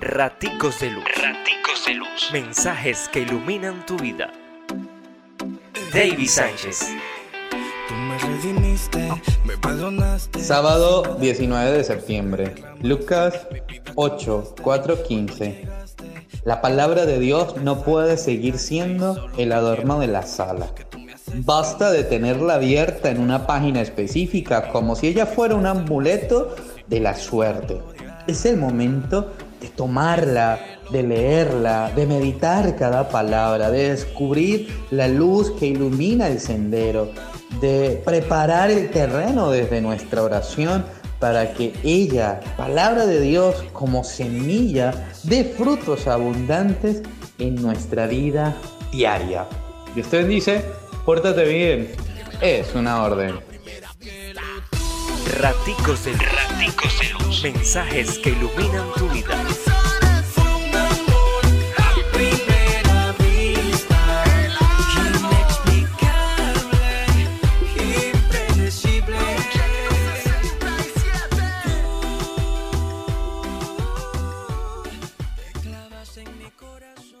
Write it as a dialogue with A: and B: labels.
A: Raticos de Luz.
B: Raticos de Luz.
A: Mensajes que iluminan tu vida. David Sánchez.
C: Sábado 19 de septiembre. Lucas 8, 4, 15. La palabra de Dios no puede seguir siendo el adorno de la sala. Basta de tenerla abierta en una página específica como si ella fuera un amuleto de la suerte. Es el momento de tomarla, de leerla, de meditar cada palabra, de descubrir la luz que ilumina el sendero, de preparar el terreno desde nuestra oración para que ella, palabra de Dios, como semilla, dé frutos abundantes en nuestra vida diaria. Y usted dice, pórtate bien. Es una orden.
A: Raticos de.
B: Raticos de Luz.
A: Mensajes que iluminan mi corazón.